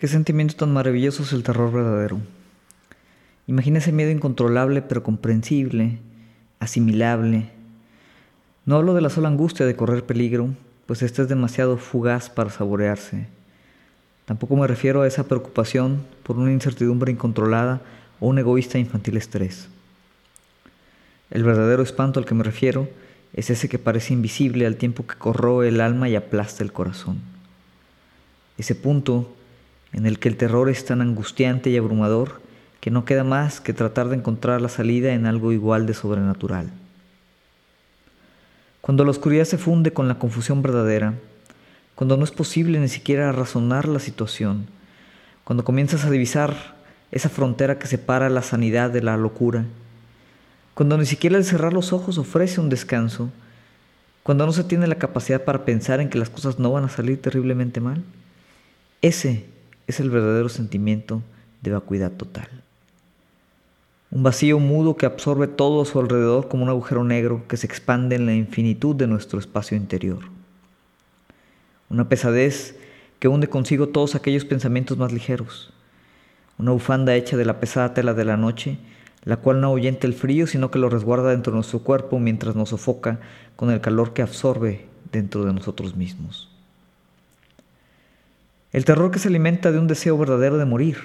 Qué sentimiento tan maravilloso es el terror verdadero. Imagina ese miedo incontrolable pero comprensible, asimilable. No hablo de la sola angustia de correr peligro, pues esta es demasiado fugaz para saborearse. Tampoco me refiero a esa preocupación por una incertidumbre incontrolada o un egoísta infantil estrés. El verdadero espanto al que me refiero es ese que parece invisible al tiempo que corroe el alma y aplasta el corazón. Ese punto en el que el terror es tan angustiante y abrumador que no queda más que tratar de encontrar la salida en algo igual de sobrenatural. Cuando la oscuridad se funde con la confusión verdadera, cuando no es posible ni siquiera razonar la situación, cuando comienzas a divisar esa frontera que separa la sanidad de la locura, cuando ni siquiera el cerrar los ojos ofrece un descanso, cuando no se tiene la capacidad para pensar en que las cosas no van a salir terriblemente mal, ese es el verdadero sentimiento de vacuidad total. Un vacío mudo que absorbe todo a su alrededor como un agujero negro que se expande en la infinitud de nuestro espacio interior. Una pesadez que hunde consigo todos aquellos pensamientos más ligeros. Una bufanda hecha de la pesada tela de la noche, la cual no ahuyenta el frío, sino que lo resguarda dentro de nuestro cuerpo mientras nos sofoca con el calor que absorbe dentro de nosotros mismos. El terror que se alimenta de un deseo verdadero de morir,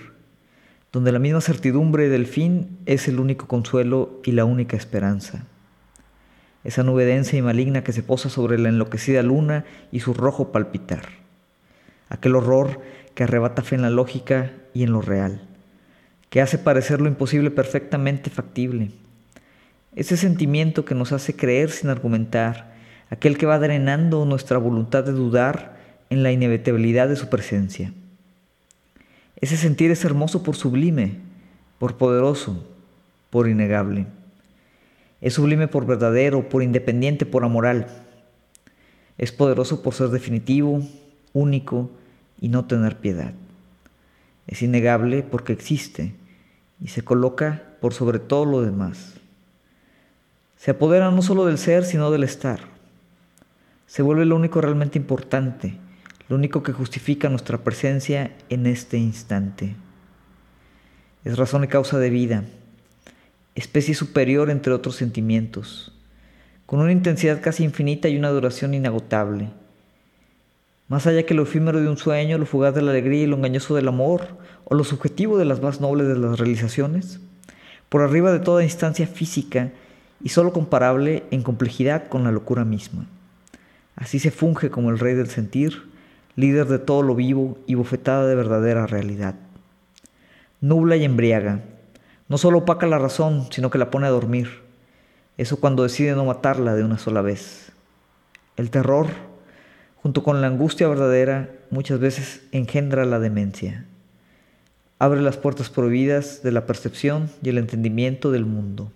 donde la misma certidumbre del fin es el único consuelo y la única esperanza. Esa nube densa y maligna que se posa sobre la enloquecida luna y su rojo palpitar. Aquel horror que arrebata fe en la lógica y en lo real, que hace parecer lo imposible perfectamente factible. Ese sentimiento que nos hace creer sin argumentar, aquel que va drenando nuestra voluntad de dudar en la inevitabilidad de su presencia. Ese sentir es hermoso por sublime, por poderoso, por innegable. Es sublime por verdadero, por independiente, por amoral. Es poderoso por ser definitivo, único y no tener piedad. Es innegable porque existe y se coloca por sobre todo lo demás. Se apodera no solo del ser, sino del estar. Se vuelve lo único realmente importante, lo único que justifica nuestra presencia en este instante. Es razón y causa de vida, especie superior entre otros sentimientos, con una intensidad casi infinita y una duración inagotable. Más allá que lo efímero de un sueño, lo fugaz de la alegría y lo engañoso del amor, o lo subjetivo de las más nobles de las realizaciones, por arriba de toda instancia física y sólo comparable en complejidad con la locura misma. Así se funge como el rey del sentir, líder de todo lo vivo y bofetada de verdadera realidad. Nubla y embriaga, no solo opaca la razón, sino que la pone a dormir. Eso cuando decide no matarla de una sola vez. El terror, junto con la angustia verdadera, muchas veces engendra la demencia. Abre las puertas prohibidas de la percepción y el entendimiento del mundo.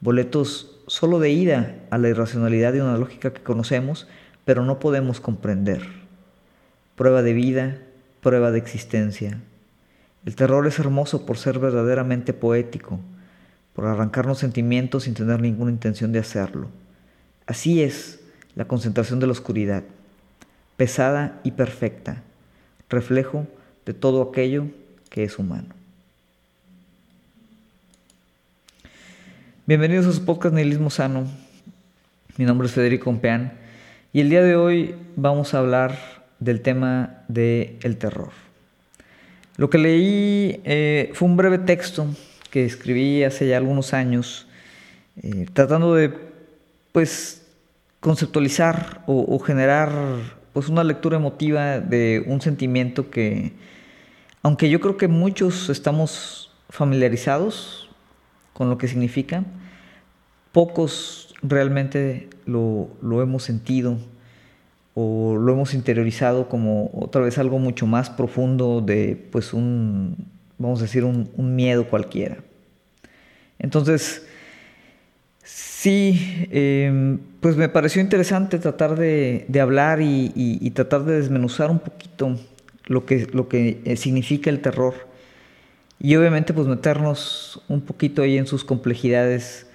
Boletos solo de ida a la irracionalidad de una lógica que conocemos, pero no podemos comprender prueba de vida, prueba de existencia. El terror es hermoso por ser verdaderamente poético, por arrancarnos sentimientos sin tener ninguna intención de hacerlo. Así es la concentración de la oscuridad, pesada y perfecta, reflejo de todo aquello que es humano. Bienvenidos a su podcast Nihilismo Sano. Mi nombre es Federico Ompeán y el día de hoy vamos a hablar del tema del el terror. Lo que leí eh, fue un breve texto que escribí hace ya algunos años, eh, tratando de pues conceptualizar o, generar pues una lectura emotiva de un sentimiento que, aunque yo creo que muchos estamos familiarizados con lo que significa, pocos realmente lo, lo hemos sentido o lo hemos interiorizado como otra vez algo mucho más profundo de pues un, vamos a decir, un, miedo cualquiera. Entonces, sí, em, pues me pareció interesante tratar de, hablar y, tratar de desmenuzar un poquito lo que, lo que eh, significa el terror y obviamente pues meternos un poquito ahí en sus complejidades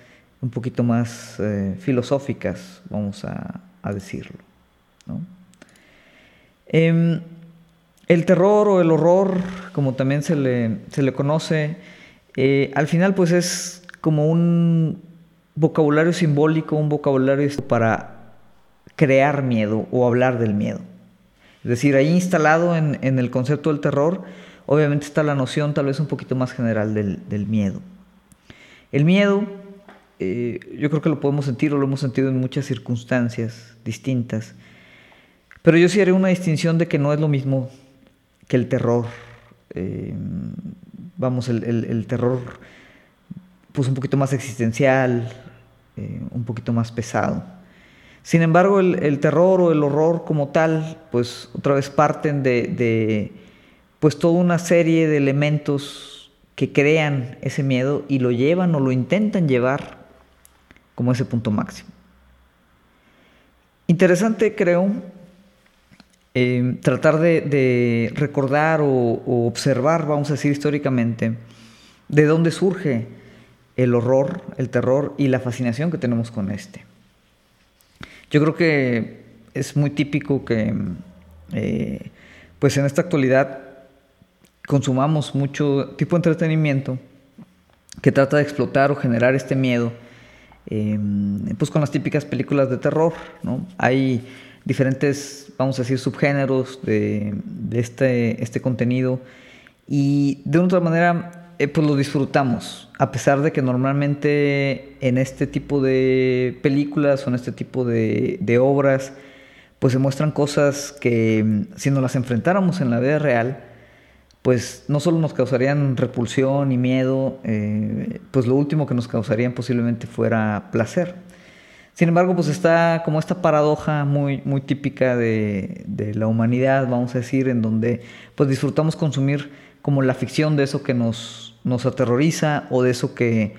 un poquito más eh, filosóficas, vamos a decirlo. Em, El terror o el horror, como también se le, se le conoce, eh, al final pues es como un vocabulario simbólico, un vocabulario para crear miedo o hablar del miedo. Es decir, ahí instalado en, el concepto del terror, obviamente está la noción tal vez un poquito más general del, miedo. El miedo, eh, yo creo que lo podemos sentir o lo hemos sentido en muchas circunstancias distintas, pero yo sí haré una distinción de que no es lo mismo que el terror. Eh, vamos, el, terror pues un poquito más existencial, eh, un poquito más pesado. Sin embargo, el, terror o el horror como tal, pues otra vez parten de, pues toda una serie de elementos que crean ese miedo y lo llevan o lo intentan llevar como ese punto máximo. Interesante, creo, eh, tratar de, recordar o, observar, vamos a decir históricamente, de dónde surge el horror, el terror y la fascinación que tenemos con este. Yo creo que es muy típico que, eh, pues en esta actualidad, consumamos mucho tipo de entretenimiento que trata de explotar o generar este miedo, em, pues con las típicas películas de terror, ¿no? Hay diferentes, vamos a decir, subgéneros de, este, este contenido y de otra manera eh, pues lo disfrutamos, a pesar de que normalmente en este tipo de películas o en este tipo de, obras, pues se muestran cosas que mm, si nos las enfrentáramos en la vida real, pues no solo nos causarían repulsión y miedo, eh, pues lo último que nos causarían posiblemente fuera placer. Sin embargo, pues está como esta paradoja muy, muy típica de, la humanidad, vamos a decir, en donde pues disfrutamos consumir como la ficción de eso que nos, aterroriza o de eso que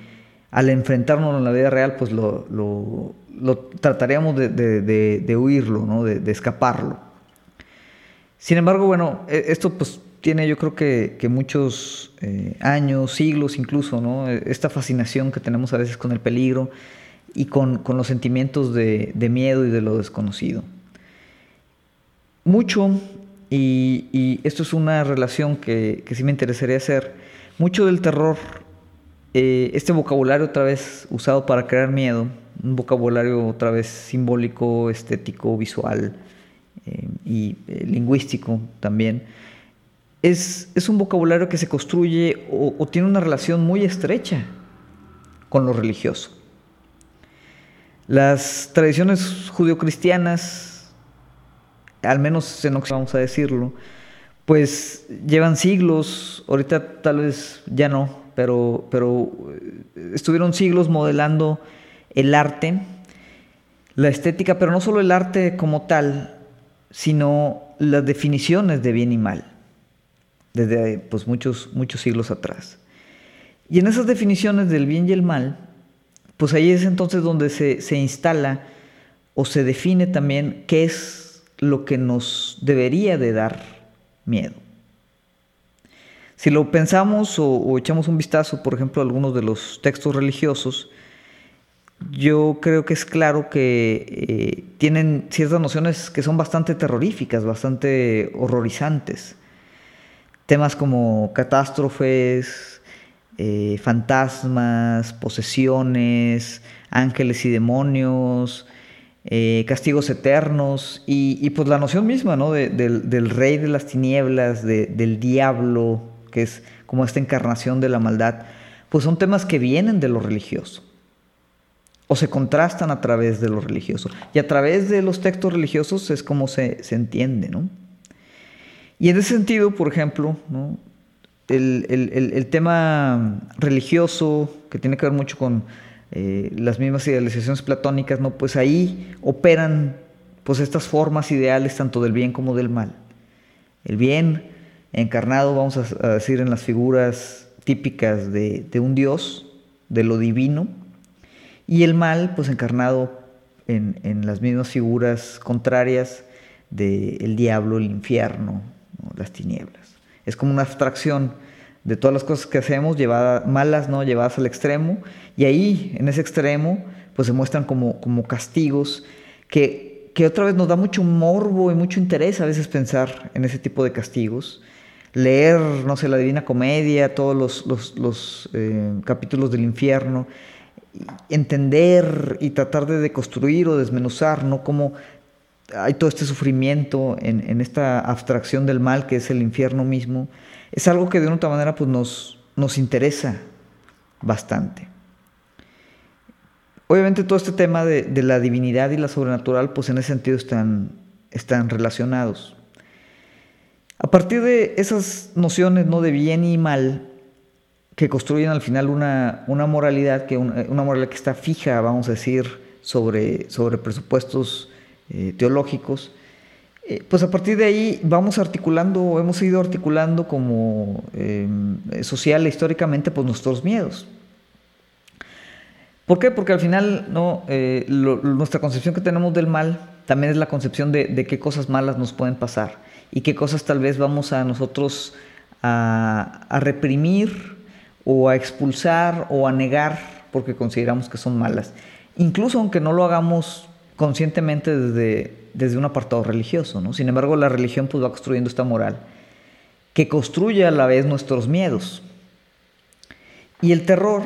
al enfrentarnos en la vida real, pues lo, trataríamos de, huirlo, ¿no? de, escaparlo. Sin embargo, bueno, e, esto pues tiene yo creo que, muchos eh, años, siglos incluso, ¿no? E, esta fascinación que tenemos a veces con el peligro y con, los sentimientos de, miedo y de lo desconocido. Mucho, y, esto es una relación que, que sí me interesaría hacer, mucho del terror, eh, este vocabulario otra vez usado para crear miedo, un vocabulario otra vez simbólico, estético, visual eh, y eh, lingüístico también, es, es, un vocabulario que se construye o, tiene una relación muy estrecha con lo religioso. Las tradiciones judeocristianas, al menos en Occidente vamos a decirlo, pues llevan siglos, ahorita tal vez ya no, pero, pero eh, estuvieron siglos modelando el arte, la estética, pero no solo el arte como tal, sino las definiciones de bien y mal, desde pues, muchos, muchos siglos atrás. Y en esas definiciones del bien y el mal, pues ahí es entonces donde se, se instala o se define también qué es lo que nos debería de dar miedo. Si lo pensamos o, echamos un vistazo, por ejemplo, a algunos de los textos religiosos, yo creo que es claro que eh, tienen ciertas nociones que son bastante terroríficas, bastante horrorizantes. Temas como catástrofes, eh, fantasmas, posesiones, ángeles y demonios, eh, castigos eternos y, pues la noción misma ¿no? del, rey de las tinieblas, del diablo, que es como esta encarnación de la maldad, pues son temas que vienen de lo religioso o se contrastan a través de lo religioso. Y a través de los textos religiosos es como se, entiende. ¿no? Y en ese sentido, por ejemplo, el, tema religioso, que tiene que ver mucho con eh, las mismas idealizaciones platónicas, ¿no? Pues ahí operan pues estas formas ideales tanto del bien como del mal. El bien encarnado, vamos a, decir, en las figuras típicas de, un dios, de lo divino, y el mal, pues encarnado en, las mismas figuras contrarias del diablo, el infierno, las tinieblas. Es como una abstracción de todas las cosas que hacemos, llevadas, malas, ¿no? llevadas al extremo, y ahí, en ese extremo, pues se muestran como, como castigos que que otra vez nos da mucho morbo y mucho interés a veces pensar en ese tipo de castigos. Leer, no sé, la Divina Comedia, todos los, los, eh, capítulos del infierno, entender y tratar de deconstruir o desmenuzar, ¿no? Cómo hay todo este sufrimiento en, esta abstracción del mal que es el infierno mismo, es algo que de una otra manera pues nos, nos interesa bastante. Obviamente todo este tema de, la divinidad y la sobrenatural pues en ese sentido están, están relacionados. A partir de esas nociones ¿no? de bien y mal, que construyen al final una, una moralidad, que una, moralidad que está fija, vamos a decir, sobre, sobre presupuestos eh, teológicos, eh, pues a partir de ahí vamos articulando, hemos ido articulando como eh, social e históricamente pues nuestros miedos. ¿Por qué? Porque al final ¿no? Nuestra concepción que tenemos del mal también es la concepción de, qué cosas malas nos pueden pasar y qué cosas tal vez vamos a nosotros a reprimir o a expulsar o a negar porque consideramos que son malas. Incluso aunque no lo hagamos conscientemente desde, desde un apartado religioso. ¿no? Sin embargo, la religión pues, va construyendo esta moral que construye a la vez nuestros miedos. Y el terror,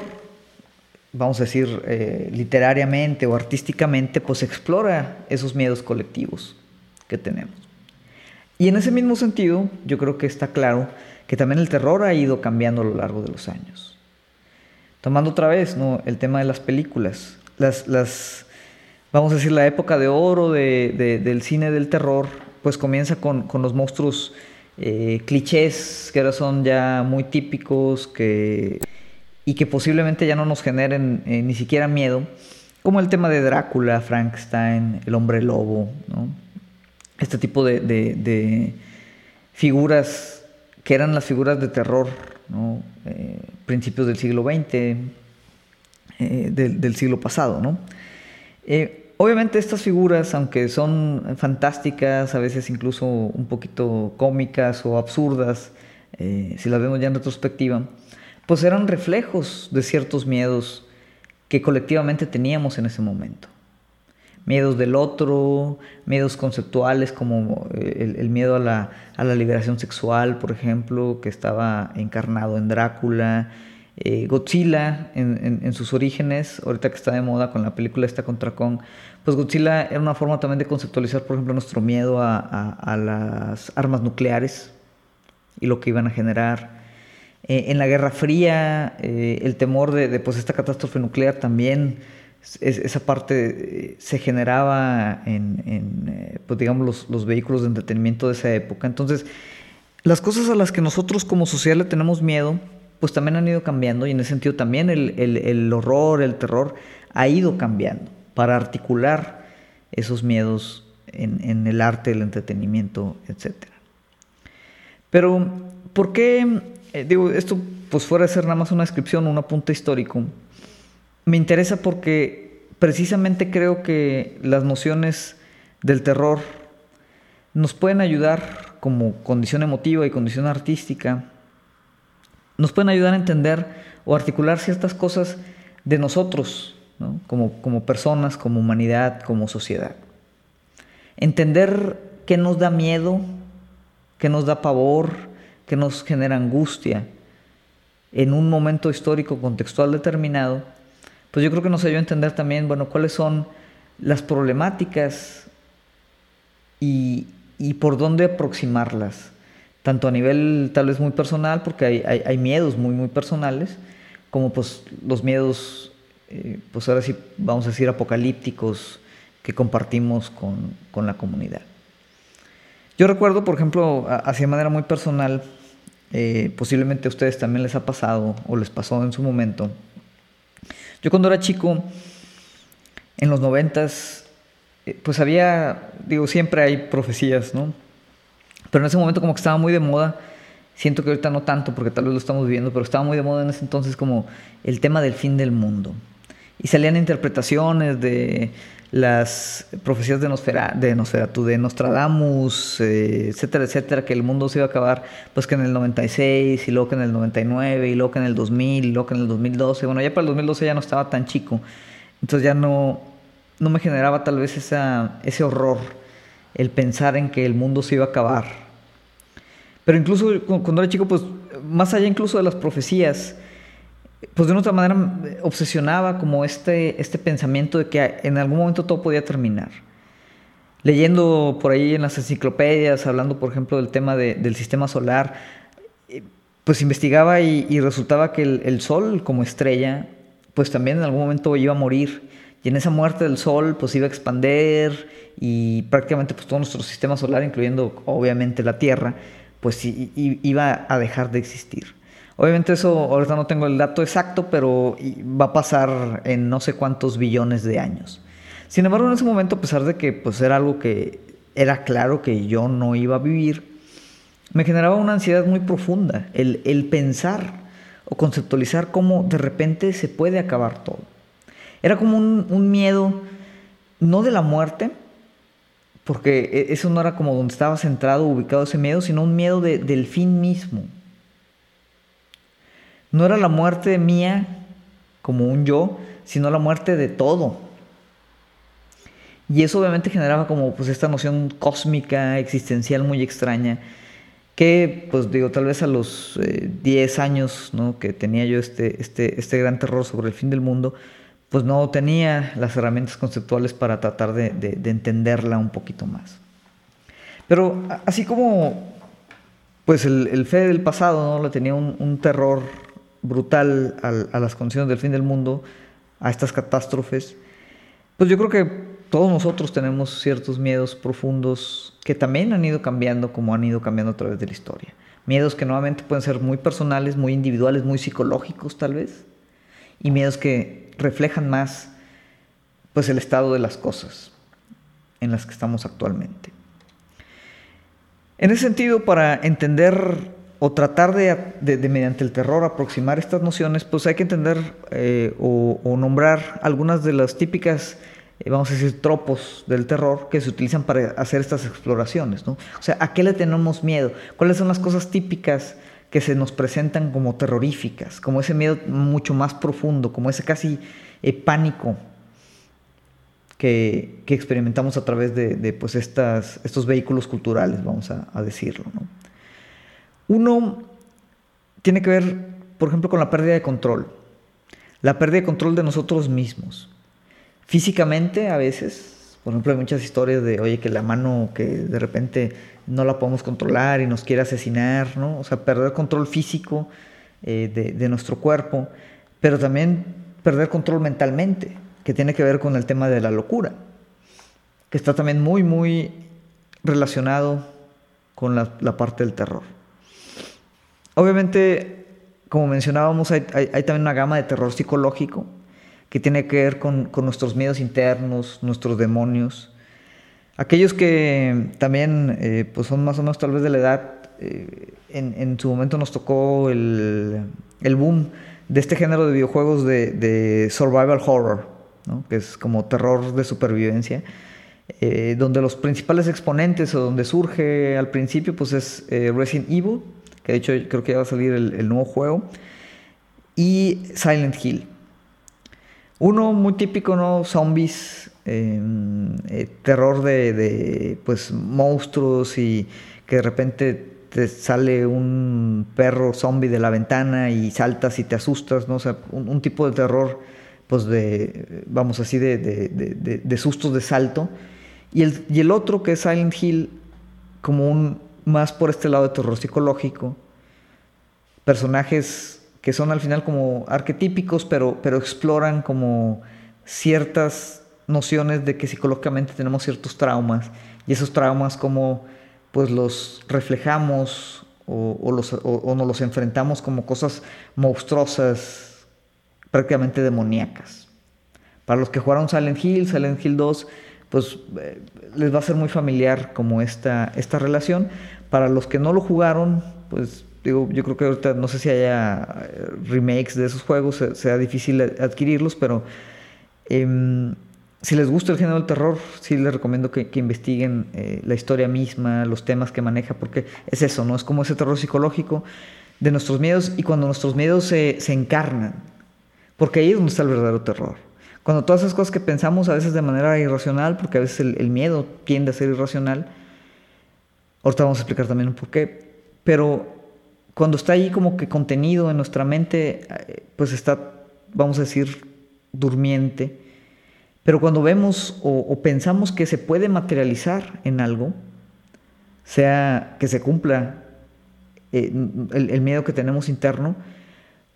vamos a decir eh, literariamente o artísticamente, pues explora esos miedos colectivos que tenemos. Y en ese mismo sentido, yo creo que está claro que también el terror ha ido cambiando a lo largo de los años. Tomando otra vez ¿no? el tema de las películas. Las, las, vamos a decir, la época de oro de, del cine del terror, pues comienza con, con los monstruos eh, clichés que ahora son ya muy típicos que, y que posiblemente ya no nos generen eh, ni siquiera miedo, como el tema de Drácula, Frankenstein, el hombre lobo, ¿no? este tipo de, de, figuras que eran las figuras de terror, ¿no? eh, principios del siglo XX, del, siglo pasado. ¿no? Obviamente estas figuras, aunque son fantásticas, a veces incluso un poquito cómicas o absurdas, eh, si las vemos ya en retrospectiva, pues eran reflejos de ciertos miedos que colectivamente teníamos en ese momento. Miedos del otro, miedos conceptuales como el, el miedo a la, a la, liberación sexual, por ejemplo, que estaba encarnado en Drácula, eh, Godzilla en, en, en, sus orígenes, ahorita que está de moda con la película esta contra Kong, pues Godzilla era una forma también de conceptualizar, por ejemplo, nuestro miedo a, a, a las armas nucleares y lo que iban a generar. Eh, en la Guerra Fría, eh, el temor de, de, pues, esta catástrofe nuclear también, es, esa parte eh, se generaba en, en pues, digamos, los, los vehículos de entretenimiento de esa época. Entonces, las cosas a las que nosotros como sociedad le tenemos miedo, pues también han ido cambiando y en ese sentido también el, el, el horror, el terror ha ido cambiando para articular esos miedos en, en, el arte, el entretenimiento, etc. Pero, ¿por qué? Eh, digo, esto pues fuera de ser nada más una descripción, un apunte histórico. Me interesa porque precisamente creo que las nociones del terror nos pueden ayudar como condición emotiva y condición artística nos pueden ayudar a entender o articular ciertas cosas de nosotros, ¿no? como, como personas, como humanidad, como sociedad. Entender qué nos da miedo, qué nos da pavor, qué nos genera angustia en un momento histórico contextual determinado, pues yo creo que nos ayuda a entender también, bueno, cuáles son las problemáticas y, y por dónde aproximarlas tanto a nivel tal vez muy personal, porque hay, hay, hay miedos muy, muy personales, como pues los miedos, eh, pues ahora sí vamos a decir apocalípticos que compartimos con, con, la comunidad. Yo recuerdo, por ejemplo, hacia manera muy personal, eh, posiblemente a ustedes también les ha pasado o les pasó en su momento. Yo cuando era chico, en los noventas, eh, pues había, digo, siempre hay profecías, ¿no? Pero en ese momento como que estaba muy de moda, siento que ahorita no tanto porque tal vez lo estamos viviendo, pero estaba muy de moda en ese entonces como el tema del fin del mundo. Y salían interpretaciones de las profecías de, Nosfera, de Nosferatu, de Nostradamus, eh, etcétera, etcétera, que el mundo se iba a acabar, pues que en el 96, y luego que en el 99, y luego que en el 2000, y luego en el 2012. Bueno, ya para el 2012 ya no estaba tan chico, entonces ya no, no me generaba tal vez esa, ese horror, el pensar en que el mundo se iba a acabar. Pero incluso cuando era chico, pues más allá incluso de las profecías, pues de una otra manera obsesionaba como este, este pensamiento de que en algún momento todo podía terminar. Leyendo por ahí en las enciclopedias, hablando por ejemplo del tema del sistema solar, eh, pues investigaba y, resultaba que el, el, Sol como estrella, pues también en algún momento iba a morir. Y en esa muerte del Sol, pues iba a expander y prácticamente pues todo nuestro sistema solar, incluyendo obviamente la Tierra, pues iba a dejar de existir. Obviamente eso ahorita no tengo el dato exacto, pero va a pasar en no sé cuántos billones de años. Sin embargo, en ese momento, a pesar de que pues, era algo que era claro que yo no iba a vivir, me generaba una ansiedad muy profunda el, pensar o conceptualizar cómo de repente se puede acabar todo. Era como un, miedo, no de la muerte, porque e, eso no era como donde estaba centrado, ubicado ese miedo, sino un miedo del fin mismo. No era la muerte mía como un yo, sino la muerte de todo. Y eso obviamente generaba como pues esta noción cósmica, existencial muy extraña, que pues digo, tal vez a los 10 eh, años ¿no? que tenía yo este, este, este gran terror sobre el fin del mundo, pues no tenía las herramientas conceptuales para tratar de, entenderla un poquito más. Pero así como pues el, fe del pasado ¿no? le tenía un, terror brutal a las condiciones del fin del mundo, a estas catástrofes, pues yo creo que todos nosotros tenemos ciertos miedos profundos que también han ido cambiando como han ido cambiando a través de la historia. Miedos que nuevamente pueden ser muy personales, muy individuales, muy psicológicos tal vez, y miedos que reflejan más pues el estado de las cosas en las que estamos actualmente. En ese sentido, para entender o tratar de, mediante el terror aproximar estas nociones, pues hay que entender eh, o, nombrar algunas de las típicas, eh, vamos a decir, tropos del terror que se utilizan para hacer estas exploraciones. ¿no? O sea, ¿a qué le tenemos miedo? ¿Cuáles son las cosas típicas que se nos presentan como terroríficas, como ese miedo mucho más profundo, como ese casi eh, pánico que, experimentamos a través de, pues estas, estos vehículos culturales, vamos a, decirlo. Uno tiene que ver, por ejemplo, con la pérdida de control, la pérdida de control de nosotros mismos. Físicamente, a veces, por ejemplo, hay muchas historias de, oye, que la mano que de repente no la podemos controlar y nos quiere asesinar, ¿no? O sea, perder control físico eh, de, nuestro cuerpo, pero también perder control mentalmente, que tiene que ver con el tema de la locura, que está también muy, muy relacionado con la, parte del terror. Obviamente, como mencionábamos, hay, también una gama de terror psicológico que tiene que ver con, con nuestros miedos internos, nuestros demonios, Aquellos que también eh, pues son más o menos tal vez de la edad, eh, en, su momento nos tocó el, boom de este género de videojuegos de, survival horror, que es como terror de supervivencia, eh, donde los principales exponentes o donde surge al principio pues es Resident Evil, que de hecho creo que ya va a salir el nuevo juego, y Silent Hill. Uno muy típico, ¿no? Zombies Em, eh, terror de, pues monstruos y que de repente te sale un perro zombie de la ventana y saltas y te asustas, ¿no? O sea, un, tipo de terror, pues de, vamos así, de, de, sustos de salto. Y el, y el otro que es Silent Hill, como un más por este lado de terror psicológico, personajes que son al final como arquetípicos, pero, pero exploran como ciertas nociones de que psicológicamente tenemos ciertos traumas y esos traumas como pues los reflejamos o, los, o, nos los enfrentamos como cosas monstruosas, prácticamente demoníacas. Para los que jugaron Silent Hill, Silent Hill 2, pues eh, les va a ser muy familiar como esta, esta relación. Para los que no lo jugaron, pues digo, yo creo que ahorita no sé si haya eh, remakes de esos juegos, sea difícil adquirirlos, pero em, si les gusta el género del terror, sí les recomiendo que, investiguen eh, la historia misma, los temas que maneja, porque es eso, ¿no? Es como ese terror psicológico de nuestros miedos y cuando nuestros miedos se, encarnan, porque ahí es donde está el verdadero terror. Cuando todas esas cosas que pensamos a veces de manera irracional, porque a veces el, miedo tiende a ser irracional, ahorita vamos a explicar también un por qué, pero cuando está ahí como que contenido en nuestra mente, eh, pues está, vamos a decir, durmiente. Pero cuando vemos o, pensamos que se puede materializar en algo, sea que se cumpla eh, el, miedo que tenemos interno,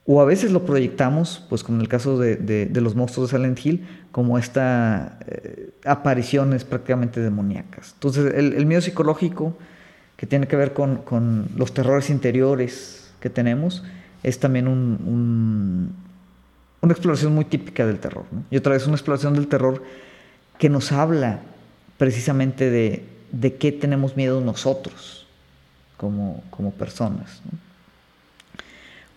o a veces lo proyectamos, pues como en el caso de, los monstruos de Silent Hill, como estas eh, apariciones prácticamente demoníacas. Entonces el, miedo psicológico que tiene que ver con, los terrores interiores que tenemos es también una exploración muy típica del terror. Y otra vez una exploración del terror que nos habla precisamente de, de qué tenemos miedo nosotros como, como personas.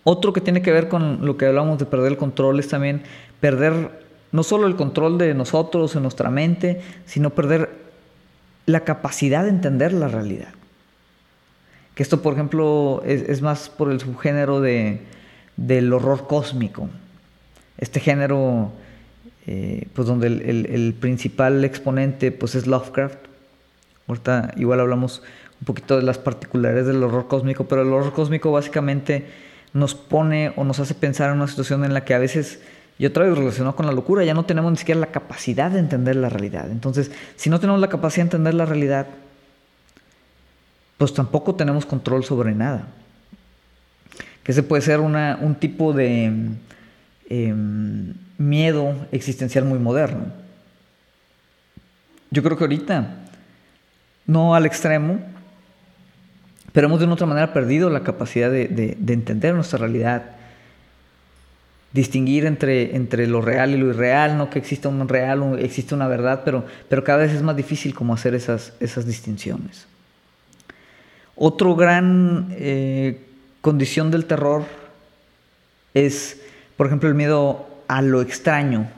Otro que tiene que ver con lo que hablamos de perder el control es también perder no solo el control de nosotros en nuestra mente, sino perder la capacidad de entender la realidad. Que esto, por ejemplo, es, más por el subgénero de, del horror cósmico. Este género, eh, pues donde el, principal exponente pues es Lovecraft. Ahorita igual hablamos un poquito de las particularidades del horror cósmico, pero el horror cósmico básicamente nos pone o nos hace pensar en una situación en la que a veces, y otra vez relacionado con la locura, ya no tenemos ni siquiera la capacidad de entender la realidad. Entonces, si no tenemos la capacidad de entender la realidad, pues tampoco tenemos control sobre nada. Que ese puede ser un tipo de em, miedo existencial muy moderno. Yo creo que ahorita, no al extremo, pero hemos de una otra manera perdido la capacidad de, entender nuestra realidad, distinguir entre, entre, lo real y lo irreal, no que exista un real, existe una verdad, pero, pero cada vez es más difícil como hacer esas, esas distinciones. Otro gran eh, condición del terror es, por ejemplo, el miedo a lo extraño,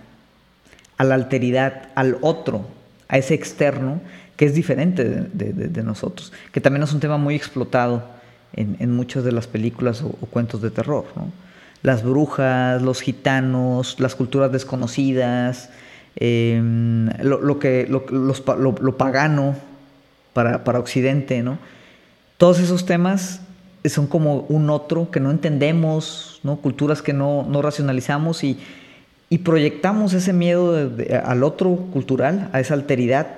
a la alteridad, al otro, a ese externo, que es diferente de, nosotros, que también es un tema muy explotado en, muchas de las películas o, cuentos de terror. Las brujas, los gitanos, las culturas desconocidas, em, lo, que, lo, pagano para, para, Occidente, ¿no? Todos esos temas son como un otro que no entendemos, ¿no? Culturas que no, racionalizamos y, y, proyectamos ese miedo al otro cultural, a esa alteridad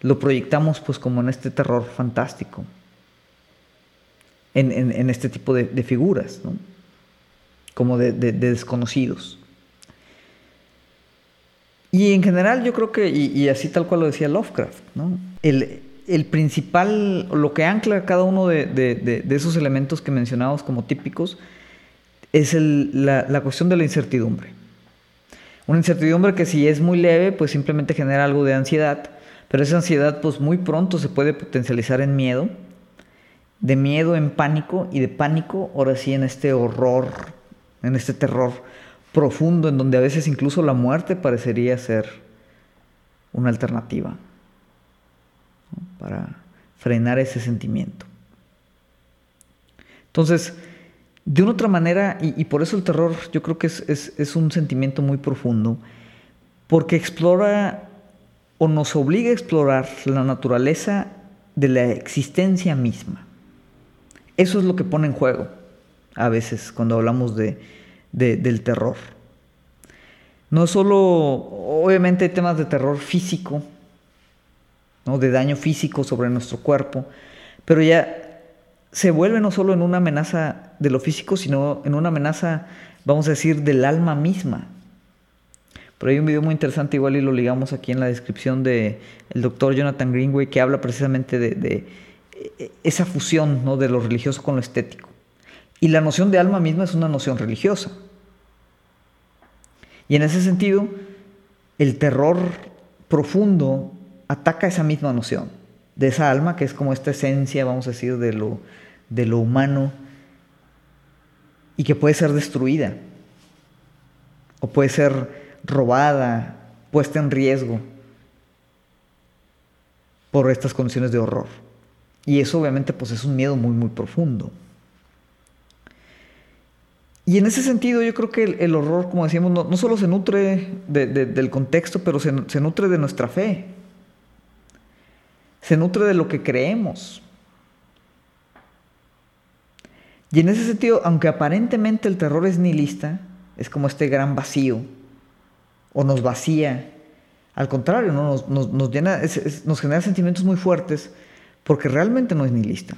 lo proyectamos pues como en este terror fantástico, en, este tipo de, figuras, ¿no? como de, desconocidos. Y en general yo creo que, y, así tal cual lo decía Lovecraft, ¿no? el, principal, lo que ancla cada uno de, esos elementos que mencionamos como típicos, es la, la cuestión de la incertidumbre. Una incertidumbre que si es muy leve, pues simplemente genera algo de ansiedad, pero esa ansiedad pues muy pronto se puede potencializar en miedo, de miedo en pánico y de pánico ahora sí en este horror, en este terror profundo en donde a veces incluso la muerte parecería ser una alternativa para frenar ese sentimiento. Entonces, de una otra manera, y, por eso el terror yo creo que es, un sentimiento muy profundo, porque explora o nos obliga a explorar la naturaleza de la existencia misma. Eso es lo que pone en juego a veces cuando hablamos de, del terror. No solo, obviamente hay temas de terror físico, ¿no? de daño físico sobre nuestro cuerpo, pero ya se vuelve no solo en una amenaza de lo físico, sino en una amenaza, vamos a decir, del alma misma. Pero hay un video muy interesante, igual y lo ligamos aquí en la descripción de el doctor Jonathan Greenway, que habla precisamente de, eh, esa fusión ¿no? de lo religioso con lo estético. Y la noción de alma misma es una noción religiosa. Y en ese sentido, el terror profundo ataca esa misma noción, de esa alma que es como esta esencia, vamos a decir, de lo, de lo humano y que puede ser destruida o puede ser robada, puesta en riesgo por estas condiciones de horror. Y eso obviamente pues es un miedo muy muy profundo. Y en ese sentido yo creo que el, horror, como decíamos, no, solo se nutre del contexto, pero se, se nutre de nuestra fe. Se nutre de lo que creemos. Y en ese sentido, aunque aparentemente el terror es nihilista, es como este gran vacío, o nos vacía, al contrario, nos, nos, llena, nos genera sentimientos muy fuertes, porque realmente no es nihilista,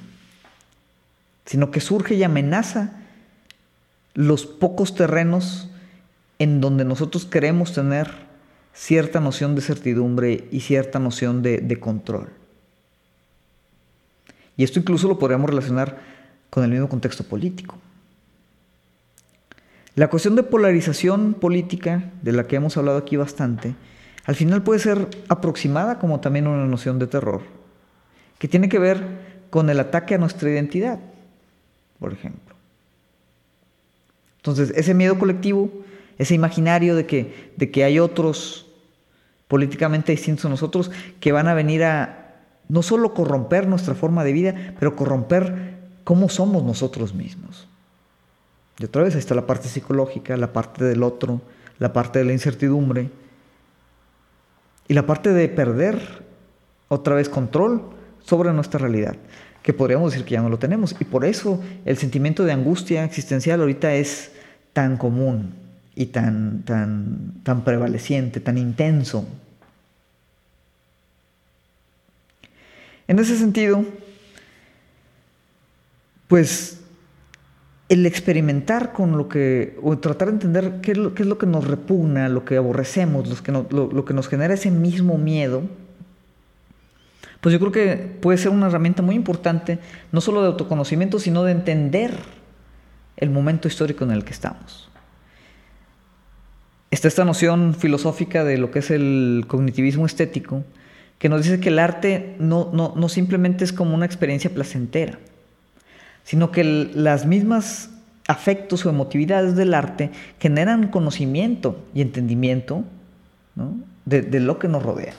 sino que surge y amenaza los pocos terrenos en donde nosotros queremos tener cierta noción de certidumbre y cierta noción de control. Y esto incluso lo podríamos relacionar con el mismo contexto político. La cuestión de polarización política, de la que hemos hablado aquí bastante, al final puede ser aproximada como también una noción de terror, que tiene que ver con el ataque a nuestra identidad, por ejemplo. Entonces, ese miedo colectivo, ese imaginario de que, de que hay otros políticamente distintos a nosotros que van a venir a no solo corromper nuestra forma de vida, pero corromper cómo somos nosotros mismos. Y otra vez ahí está la parte psicológica, la parte del otro, la parte de la incertidumbre y la parte de perder otra vez control sobre nuestra realidad, que podríamos decir que ya no lo tenemos. Y por eso el sentimiento de angustia existencial ahorita es tan común y tan, tan, tan prevaleciente, tan intenso. En ese sentido, pues el experimentar con lo que, o tratar de entender qué es lo, que nos repugna, lo que aborrecemos, lo que, lo, que nos genera ese mismo miedo, pues yo creo que puede ser una herramienta muy importante, no solo de autoconocimiento, sino de entender el momento histórico en el que estamos. Está esta noción filosófica de lo que es el cognitivismo estético, que nos dice que el arte no, no, no simplemente es como una experiencia placentera, sino que las mismas afectos o emotividades del arte generan conocimiento y entendimiento de, lo que nos rodea.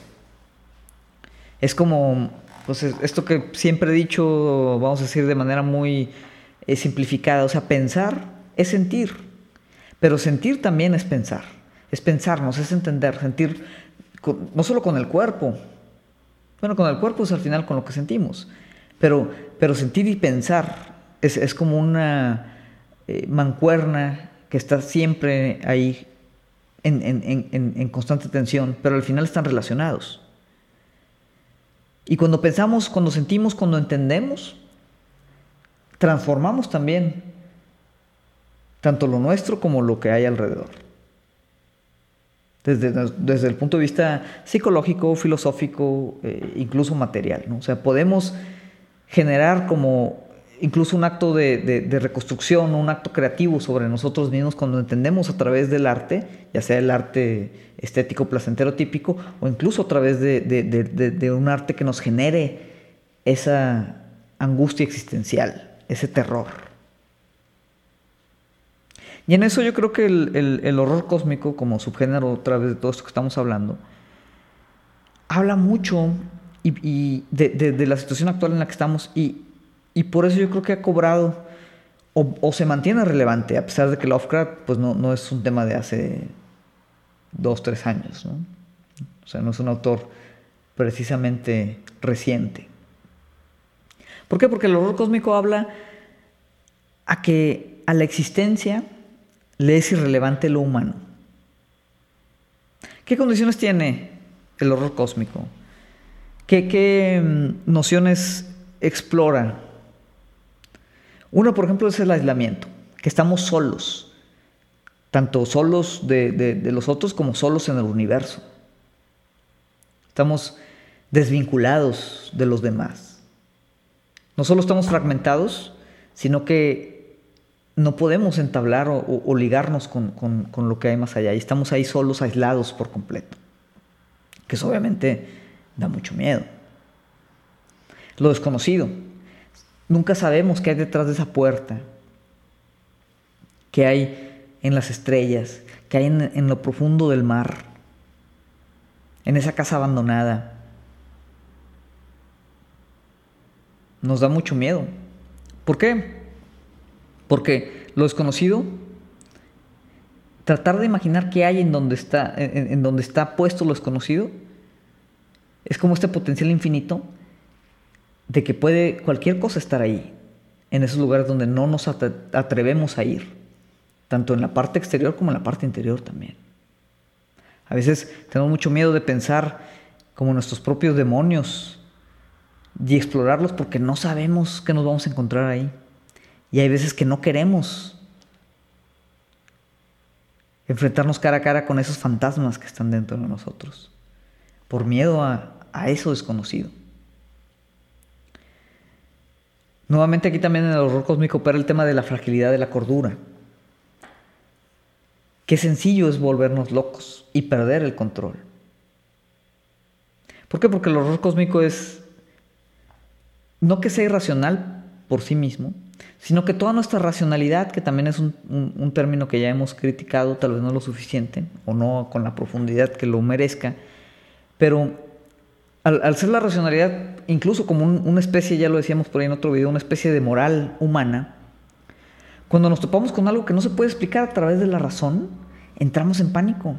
Es como pues esto que siempre he dicho, vamos a decir de manera muy eh, simplificada, o sea, pensar es sentir, pero sentir también es pensar, es pensarnos, es entender, sentir no solo con el cuerpo, bueno, con el cuerpo es al final con lo que sentimos, pero, pero sentir y pensar es, como una eh, mancuerna que está siempre ahí en, constante tensión, pero al final están relacionados. Y cuando pensamos, cuando sentimos, cuando entendemos, transformamos también tanto lo nuestro como lo que hay alrededor. Desde, desde el punto de vista psicológico, filosófico, eh, incluso material. O sea, podemos generar como incluso un acto de, reconstrucción, un acto creativo sobre nosotros mismos cuando entendemos a través del arte, ya sea el arte estético, placentero, típico, o incluso a través de, un arte que nos genere esa angustia existencial, ese terror. Y en eso yo creo que el, horror cósmico, como subgénero otra vez de todo esto que estamos hablando, habla mucho y, de, la situación actual en la que estamos y, y por eso yo creo que ha cobrado o, se mantiene relevante, a pesar de que Lovecraft pues no, no es un tema de hace dos, tres años. ¿no? O sea, no es un autor precisamente reciente. ¿Por qué? Porque el horror cósmico habla a que a la existencia le es irrelevante lo humano. ¿Qué condiciones tiene el horror cósmico? ¿Qué, qué mm, nociones explora uno, por ejemplo, es el aislamiento, que estamos solos, tanto solos de, los otros como solos en el universo. Estamos desvinculados de los demás. No solo estamos fragmentados, sino que no podemos entablar o, ligarnos con, con, lo que hay más allá. Y estamos ahí solos, aislados por completo. Que eso obviamente da mucho miedo. Lo desconocido. Nunca sabemos qué hay detrás de esa puerta, qué hay en las estrellas, qué hay en, lo profundo del mar, en esa casa abandonada. Nos da mucho miedo. ¿Por qué? Porque lo desconocido tratar de imaginar qué hay en donde está, en, donde está puesto lo desconocido, es como este potencial infinito de que puede cualquier cosa estar ahí, en esos lugares donde no nos atrevemos a ir, tanto en la parte exterior como en la parte interior también. A veces tenemos mucho miedo de pensar como nuestros propios demonios y explorarlos porque no sabemos qué nos vamos a encontrar ahí. Y hay veces que no queremos enfrentarnos cara a cara con esos fantasmas que están dentro de nosotros, por miedo a, eso desconocido. Nuevamente aquí también en el horror cósmico opera el tema de la fragilidad de la cordura. Qué sencillo es volvernos locos y perder el control. ¿Por qué? Porque el horror cósmico es no que sea irracional por sí mismo, sino que toda nuestra racionalidad, que también es un, término que ya hemos criticado, tal vez no lo suficiente, o no con la profundidad que lo merezca, pero al, ser la racionalidad, incluso como una especie, ya lo decíamos por ahí en otro video, una especie de moral humana, cuando nos topamos con algo que no se puede explicar a través de la razón, entramos en pánico.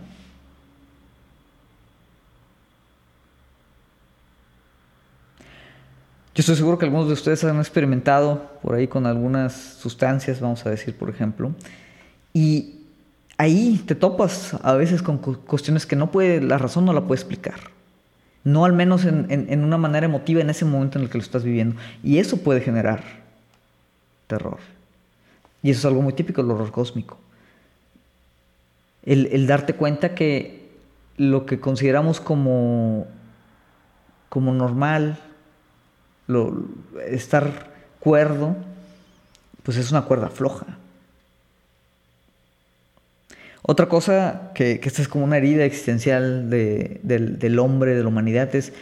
Yo estoy seguro que algunos de ustedes han experimentado por ahí con algunas sustancias, vamos a decir, por ejemplo, y ahí te topas a veces con cuestiones que no puede, la razón no la puede explicar. No al menos en, una manera emotiva en ese momento en el que lo estás viviendo. Y eso puede generar terror. Y eso es algo muy típico del horror cósmico. El, el darte cuenta que lo que consideramos como, como normal, estar cuerdo, pues es una cuerda floja. Otra cosa, que, esta es como una herida existencial del, hombre, de la humanidad, es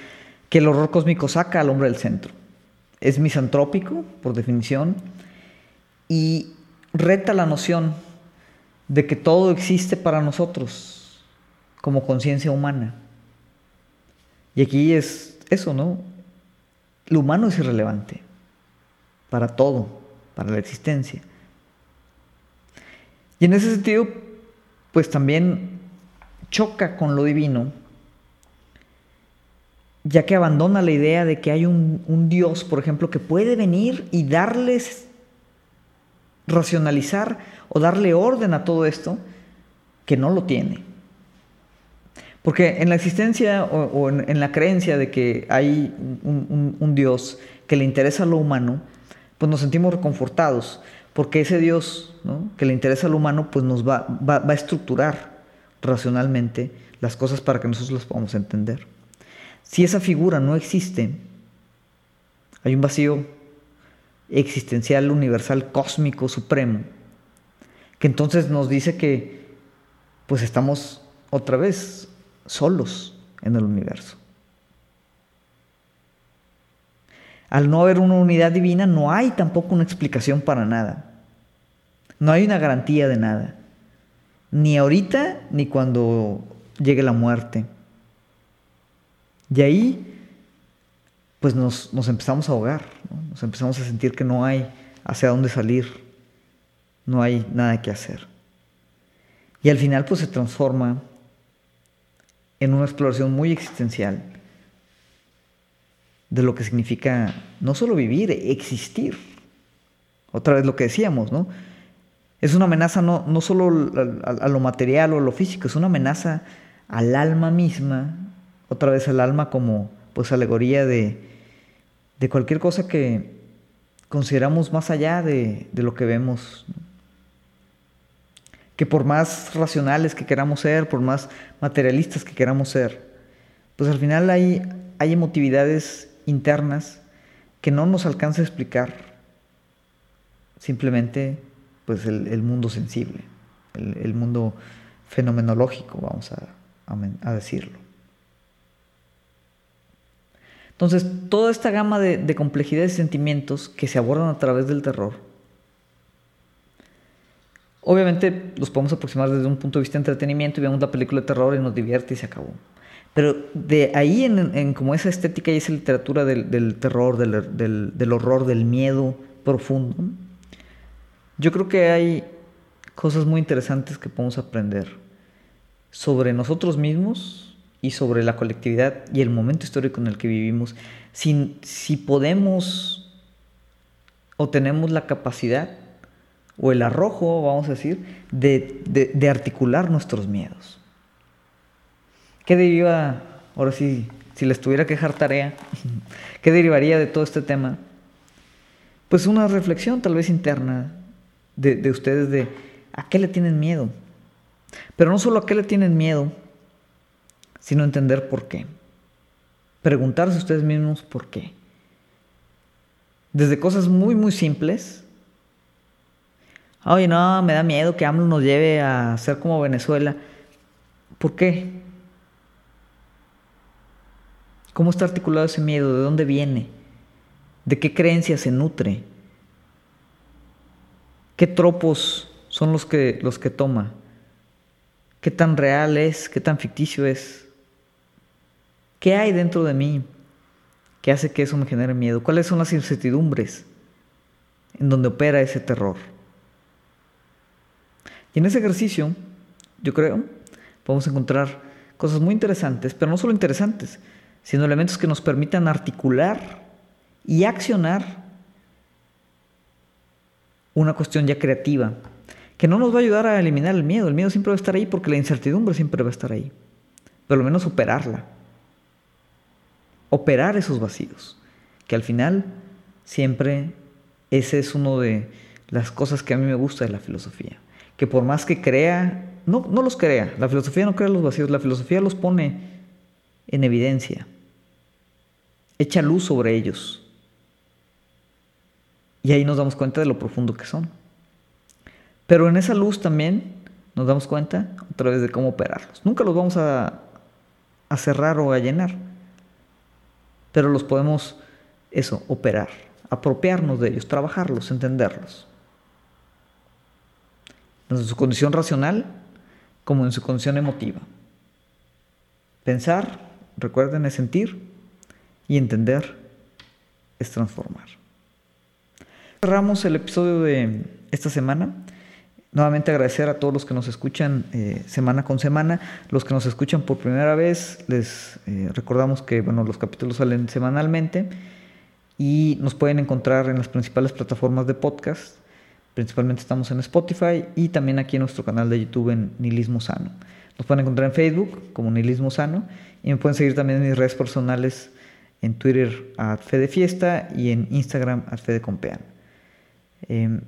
que el horror cósmico saca al hombre del centro. Es misantrópico, por definición, y reta la noción de que todo existe para nosotros como conciencia humana. Y aquí es eso, ¿no? Lo humano es irrelevante para todo, para la existencia. Y en ese sentido, pues también choca con lo divino, ya que abandona la idea de que hay un, Dios, por ejemplo, que puede venir y darles, racionalizar o darle orden a todo esto, que no lo tiene. Porque en la existencia o, en, la creencia de que hay un, Dios que le interesa a lo humano, pues nos sentimos reconfortados, porque ese Dios que le interesa a lo humano, pues nos va, va, a estructurar racionalmente las cosas para que nosotros las podamos entender. Si esa figura no existe, hay un vacío existencial, universal, cósmico, supremo, que entonces nos dice que pues estamos otra vez solos en el universo. Al no haber una unidad divina, no hay tampoco una explicación para nada. No hay una garantía de nada. Ni ahorita, ni cuando llegue la muerte. Y ahí, pues nos, empezamos a ahogar, nos empezamos a sentir que no hay hacia dónde salir, no hay nada que hacer. Y al final, pues se transforma en una exploración muy existencial de lo que significa no solo vivir, existir. Otra vez lo que decíamos, ¿no? Es una amenaza no, no solo a, lo material o a lo físico, es una amenaza al alma misma, otra vez al alma como pues alegoría de, de cualquier cosa que consideramos más allá de, de lo que vemos que por más racionales que queramos ser, por más materialistas que queramos ser, pues al final hay, hay emotividades internas que no nos alcanza a explicar simplemente pues el, mundo sensible, el, mundo fenomenológico, vamos a, a, decirlo. Entonces, toda esta gama de, de complejidades y sentimientos que se abordan a través del terror, Obviamente los podemos aproximar desde un punto de vista de entretenimiento y vemos la película de terror y nos divierte y se acabó. Pero de ahí en, como esa estética y esa literatura del, terror, del, horror, del miedo profundo, yo creo que hay cosas muy interesantes que podemos aprender sobre nosotros mismos y sobre la colectividad y el momento histórico en el que vivimos. Si podemos o tenemos la capacidad o el arrojo, vamos a decir, de, de articular nuestros miedos. ¿Qué deriva, ahora sí, si les tuviera que dejar tarea, qué derivaría de todo este tema? Pues una reflexión tal vez interna de, de ustedes de a qué le tienen miedo. Pero no solo a qué le tienen miedo, sino entender por qué. Preguntarse ustedes mismos por qué. Desde cosas muy, muy simples. Oye, no, me da miedo que AMLO nos lleve a ser como Venezuela. ¿Por qué? ¿Cómo está articulado ese miedo? ¿De dónde viene? ¿De qué creencia se nutre? ¿Qué tropos son los que, los que toma? ¿Qué tan real es? ¿Qué tan ficticio es? ¿Qué hay dentro de mí que hace que eso me genere miedo? ¿Cuáles son las incertidumbres en donde opera ese terror? Y en ese ejercicio, yo creo, podemos encontrar cosas muy interesantes, pero no solo interesantes, sino elementos que nos permitan articular y accionar una cuestión ya creativa, que no nos va a ayudar a eliminar el miedo. El miedo siempre va a estar ahí porque la incertidumbre siempre va a estar ahí. Pero lo menos operarla. Operar esos vacíos. Que al final siempre ese es uno de las cosas que a mí me gusta de la filosofía. Que por más que crea, no, no los crea. La filosofía no crea los vacíos, la filosofía los pone en evidencia. Echa luz sobre ellos. Y ahí nos damos cuenta de lo profundo que son. Pero en esa luz también nos damos cuenta a través de cómo operarlos. Nunca los vamos a, cerrar o a llenar. Pero los podemos, eso, operar, apropiarnos de ellos, trabajarlos, entenderlos. En su condición racional como en su condición emotiva. Pensar Recuerden, es sentir y entender es transformar. Cerramos el episodio de esta semana. Nuevamente agradecer a todos los que nos escuchan eh, semana con semana. Los que nos escuchan por primera vez, les eh, recordamos que bueno, los capítulos salen semanalmente y nos pueden encontrar en las principales plataformas de podcast. Principalmente estamos en Spotify y también aquí en nuestro canal de YouTube en Nihilismo Sano. Nos pueden encontrar en Facebook como Nihilismo Sano y me pueden seguir también en mis redes personales en Twitter a Fiesta y en Instagram a Fede Compean. Em,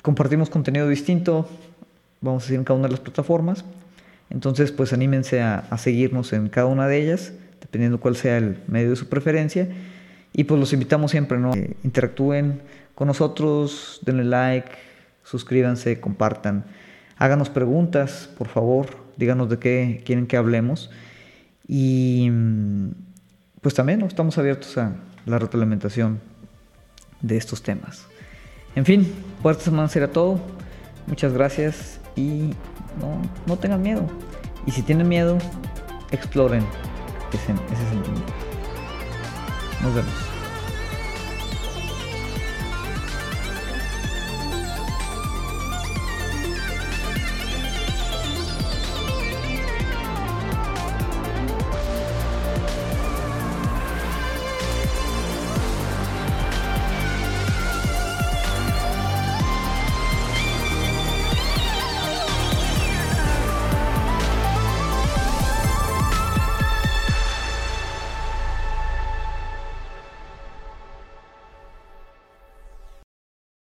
compartimos contenido distinto, vamos a seguir en cada una de las plataformas. Entonces, pues anímense a, seguirnos en cada una de ellas, dependiendo cuál sea el medio de su preferencia. Y pues los invitamos siempre, ¿no? Que interactúen con nosotros, denle like, suscríbanse, compartan, háganos preguntas, por favor díganos de qué quieren que hablemos. Y pues también estamos abiertos a la retroalimentación de estos temas. En fin, por esta semana será todo. Muchas gracias y no, no tengan miedo. Y si tienen miedo, exploren ese, ese sentimiento. Nos vemos.